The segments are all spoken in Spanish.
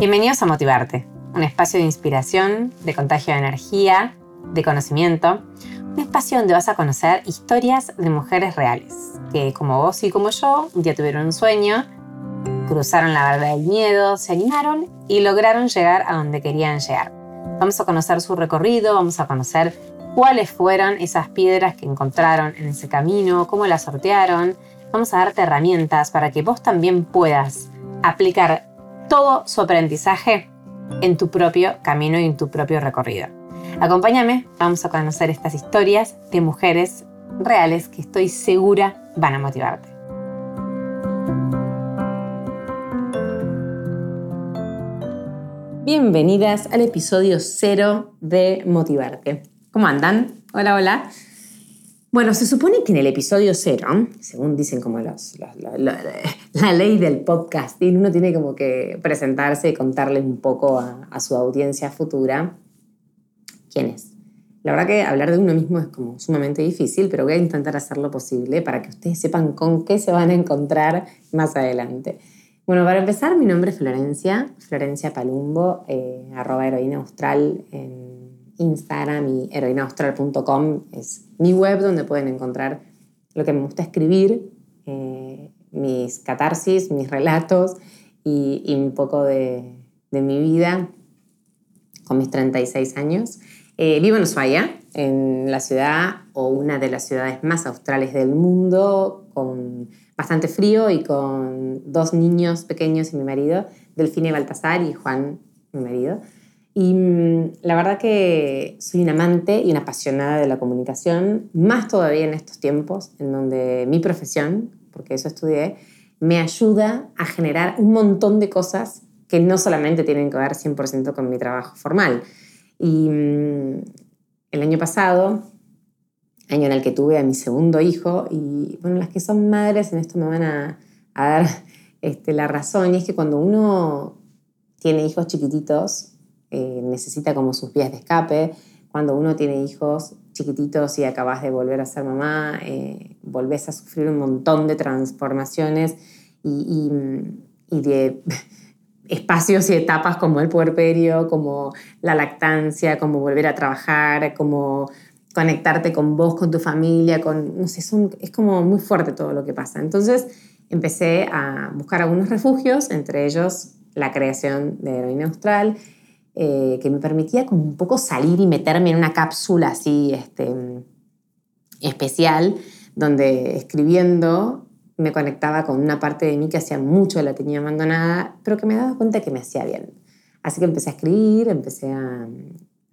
Bienvenidos a Motivarte, un espacio de inspiración, de contagio de energía, de conocimiento, un espacio donde vas a conocer historias de mujeres reales, que como vos y como yo, un día tuvieron un sueño, cruzaron la verdad del miedo, se animaron y lograron llegar a donde querían llegar. Vamos a conocer su recorrido, vamos a conocer cuáles fueron esas piedras que encontraron en ese camino, cómo las sortearon. Vamos a darte herramientas para que vos también puedas aplicar todo su aprendizaje en tu propio camino y en tu propio recorrido. Acompáñame, vamos a conocer estas historias de mujeres reales que estoy segura van a motivarte. Bienvenidas al episodio cero de Motivarte. ¿Cómo andan? Hola, hola. Bueno, se supone que en el episodio cero, según dicen como los, la, ley del podcasting, uno tiene como que presentarse y contarles un poco a, su audiencia futura quién es. La verdad que hablar de uno mismo es como sumamente difícil, pero voy a intentar hacer lo posible para que ustedes sepan con qué se van a encontrar más adelante. Bueno, para empezar, mi nombre es Florencia, Florencia Palumbo, eh, arroba heroína austral en Instagram y heroinaustral.com es mi web donde pueden encontrar lo que me gusta escribir, eh, mis catarsis, mis relatos y, un poco de, mi vida con mis 36 años. Eh, vivo en Ushuaia, en la ciudad o una de las ciudades más australes del mundo, con bastante frío y con dos niños pequeños y mi marido, Delfine Baltasar y Juan, mi marido. Y mm, la verdad que soy una amante y una apasionada de la comunicación, más todavía en estos tiempos, en donde mi profesión, porque eso estudié, me ayuda a generar un montón de cosas que no solamente tienen que ver 100% con mi trabajo formal. Y mm, el año pasado, año en el que tuve a mi segundo hijo, y bueno, las que son madres en esto me van a, dar este, la razón, y es que cuando uno tiene hijos chiquititos, eh, necesita como sus vías de escape. Cuando uno tiene hijos chiquititos y acabas de volver a ser mamá, eh, volvés a sufrir un montón de transformaciones y, de espacios y etapas como el puerperio, como la lactancia, como volver a trabajar, como conectarte con vos, con tu familia, con, no sé, es como muy fuerte todo lo que pasa. Entonces empecé a buscar algunos refugios, entre ellos la creación de Heroína Austral, eh, que me permitía como un poco salir y meterme en una cápsula así este, especial, donde escribiendo me conectaba con una parte de mí que hacía mucho la tenía abandonada, pero que me daba cuenta que me hacía bien. Así que empecé a escribir, empecé a,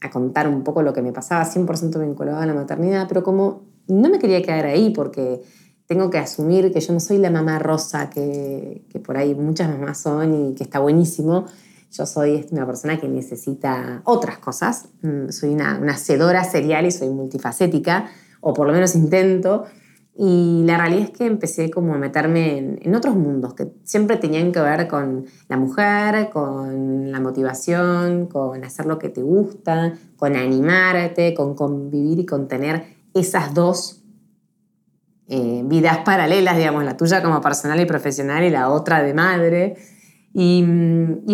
a contar un poco lo que me pasaba, 100% vinculado a la maternidad, pero como no me quería quedar ahí porque tengo que asumir que yo no soy la mamá rosa que, que por ahí muchas mamás son y que está buenísimo, yo soy una persona que necesita otras cosas. Mm, soy una, una hacedora serial y soy multifacética, o por lo menos intento. Y la realidad es que empecé como a meterme en, en, otros mundos que siempre tenían que ver con la mujer, con la motivación, con hacer lo que te gusta, con animarte, con convivir y con tener esas dos eh, vidas paralelas, digamos, la tuya como personal y profesional y la otra de madre. Y,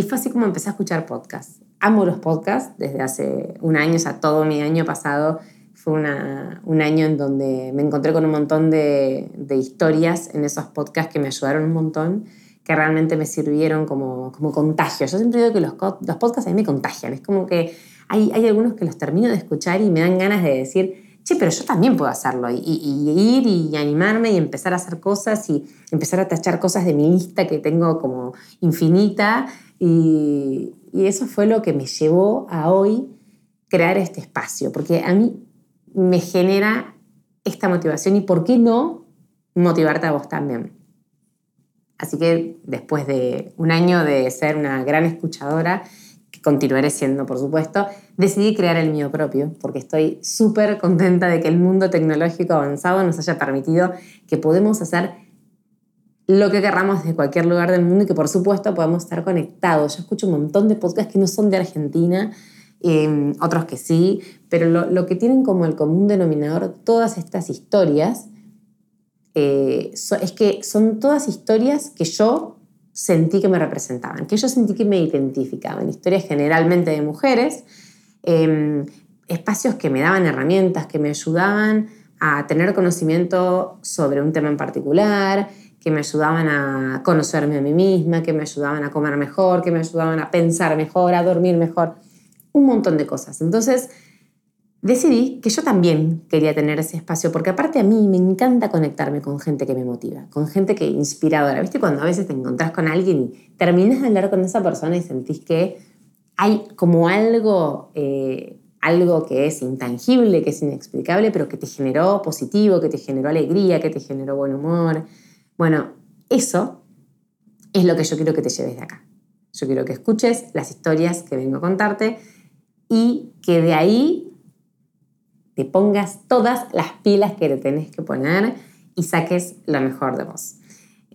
fue así como empecé a escuchar podcasts. Amo los podcasts desde hace un año, o sea, todo mi año pasado fue un año en donde me encontré con un montón de, historias en esos podcasts que me ayudaron un montón, que realmente me sirvieron como, como contagio. Yo siempre digo que los, los podcasts a mí me contagian. Es como que hay, hay algunos que los termino de escuchar y me dan ganas de decir, sí, pero yo también puedo hacerlo y, ir y animarme y empezar a hacer cosas y empezar a tachar cosas de mi lista que tengo como infinita y, eso fue lo que me llevó a hoy crear este espacio, porque a mí me genera esta motivación y por qué no motivarte a vos también. Así que después de un año de ser una gran escuchadora, continuaré siendo, por supuesto, decidí crear el mío propio, porque estoy súper contenta de que el mundo tecnológico avanzado nos haya permitido que podemos hacer lo que querramos desde cualquier lugar del mundo y que por supuesto podemos estar conectados. Yo escucho un montón de podcasts que no son de Argentina, em, otros que sí, pero lo, que tienen como el común denominador todas estas historias eh, es que son todas historias que yo sentí que me representaban, que yo sentí que me identificaban. Historias generalmente de mujeres, em, espacios que me daban herramientas, que me ayudaban a tener conocimiento sobre un tema en particular, que me ayudaban a conocerme a mí misma, que me ayudaban a comer mejor, que me ayudaban a pensar mejor, a dormir mejor, un montón de cosas. Entonces, decidí que yo también quería tener ese espacio, porque aparte a mí me encanta conectarme con gente que me motiva, con gente que inspiradora. ¿Viste? Cuando a veces te encontrás con alguien y terminas de hablar con esa persona y sentís que hay como algo, eh, algo que es intangible, que es inexplicable, pero que te generó positivo, que te generó alegría, que te generó buen humor bueno, eso es lo que yo quiero que te lleves de acá. Yo quiero que escuches las historias que vengo a contarte y que de ahí te pongas todas las pilas que le tenés que poner y saques lo mejor de vos.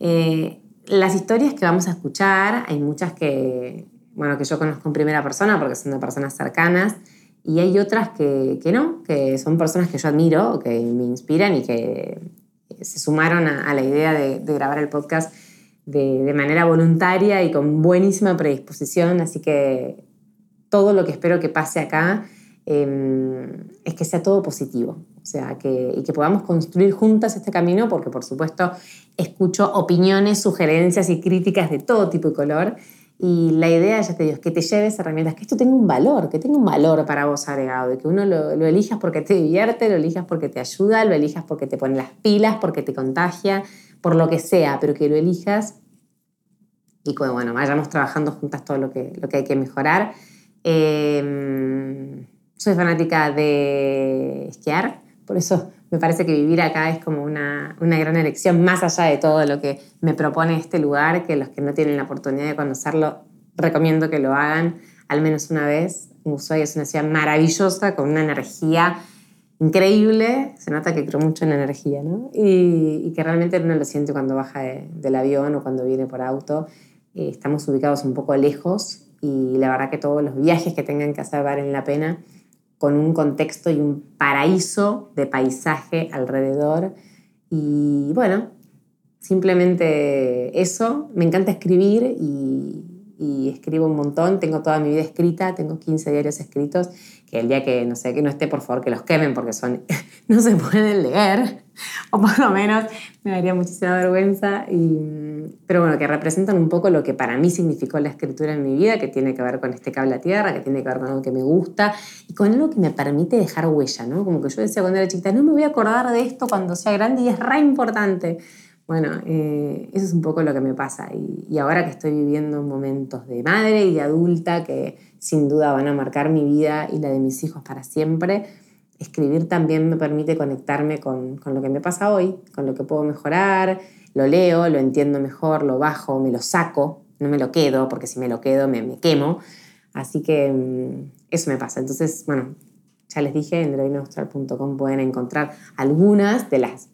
Eh, las historias que vamos a escuchar, hay muchas que, bueno, que yo conozco en primera persona porque son de personas cercanas y hay otras que, que no, que son personas que yo admiro, que me inspiran y que se sumaron a, la idea de, grabar el podcast de, manera voluntaria y con buenísima predisposición, así que todo lo que espero que pase acá em, es que sea todo positivo, o sea, que, y que podamos construir juntas este camino, porque por supuesto escucho opiniones, sugerencias y críticas de todo tipo y color, y la idea, ya te digo, es que te lleves herramientas, que esto tenga un valor, que tenga un valor para vos agregado, de que uno lo, elijas porque te divierte, lo elijas porque te ayuda, lo elijas porque te pone las pilas, porque te contagia, por lo que sea, pero que lo elijas y que, bueno, vayamos trabajando juntas todo lo que, lo que hay que mejorar. Em, soy fanática de esquiar, por eso me parece que vivir acá es como una, una, gran elección, más allá de todo lo que me propone este lugar, que los que no tienen la oportunidad de conocerlo, recomiendo que lo hagan al menos una vez. Ushuaia es una ciudad maravillosa, con una energía increíble, se nota que creo mucho en energía, ¿no? Y, que realmente uno lo siente cuando baja del avión o cuando viene por auto. Eh, estamos ubicados un poco lejos y la verdad que todos los viajes que tengan que hacer valen la pena con un contexto y un paraíso de paisaje alrededor. Y bueno, simplemente eso. Me encanta escribir y, escribo un montón. Tengo toda mi vida escrita, tengo 15 diarios escritos, que el día que no sé, que no esté, por favor, que los quemen porque son, no se pueden leer, o por lo menos me daría muchísima vergüenza. Y, pero bueno, que representan un poco lo que para mí significó la escritura en mi vida, que tiene que ver con este cable a tierra, que tiene que ver con algo que me gusta y con algo que me permite dejar huella, ¿no? Como que yo decía cuando era chiquita, no me voy a acordar de esto cuando sea grande y es re importante. Bueno, eh, eso es un poco lo que me pasa. Y, y, ahora que estoy viviendo momentos de madre y de adulta que sin duda van a marcar mi vida y la de mis hijos para siempre, escribir también me permite conectarme con, con lo que me pasa hoy, con lo que puedo mejorar. Lo leo, lo entiendo mejor, lo bajo, me lo saco, no me lo quedo, porque si me lo quedo me, me quemo. Así que mm, eso me pasa. Entonces, bueno, ya les dije, en heroinaustral.com pueden encontrar algunas de las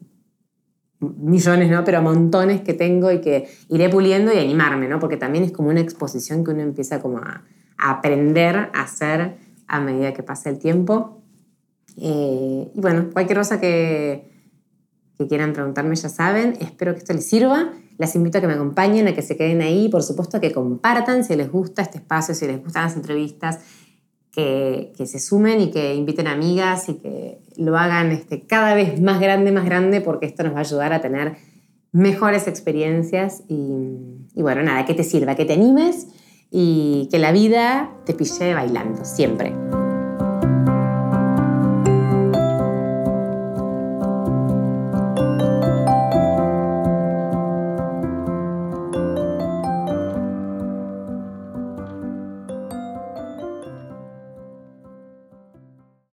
millones, ¿no? Pero montones que tengo y que iré puliendo y animarme, ¿no? Porque también es como una exposición que uno empieza como a, aprender a hacer a medida que pasa el tiempo. Eh, y bueno, cualquier cosa que, que quieran preguntarme ya saben. Espero que esto les sirva. Las invito a que me acompañen, a que se queden ahí. Por supuesto, que compartan si les gusta este espacio, si les gustan las entrevistas que, se sumen y que inviten amigas y que lo hagan este, cada vez más grande, más grande, porque esto nos va a ayudar a tener mejores experiencias y, y bueno, nada, que te sirva, que te animes y que la vida te pille bailando, siempre.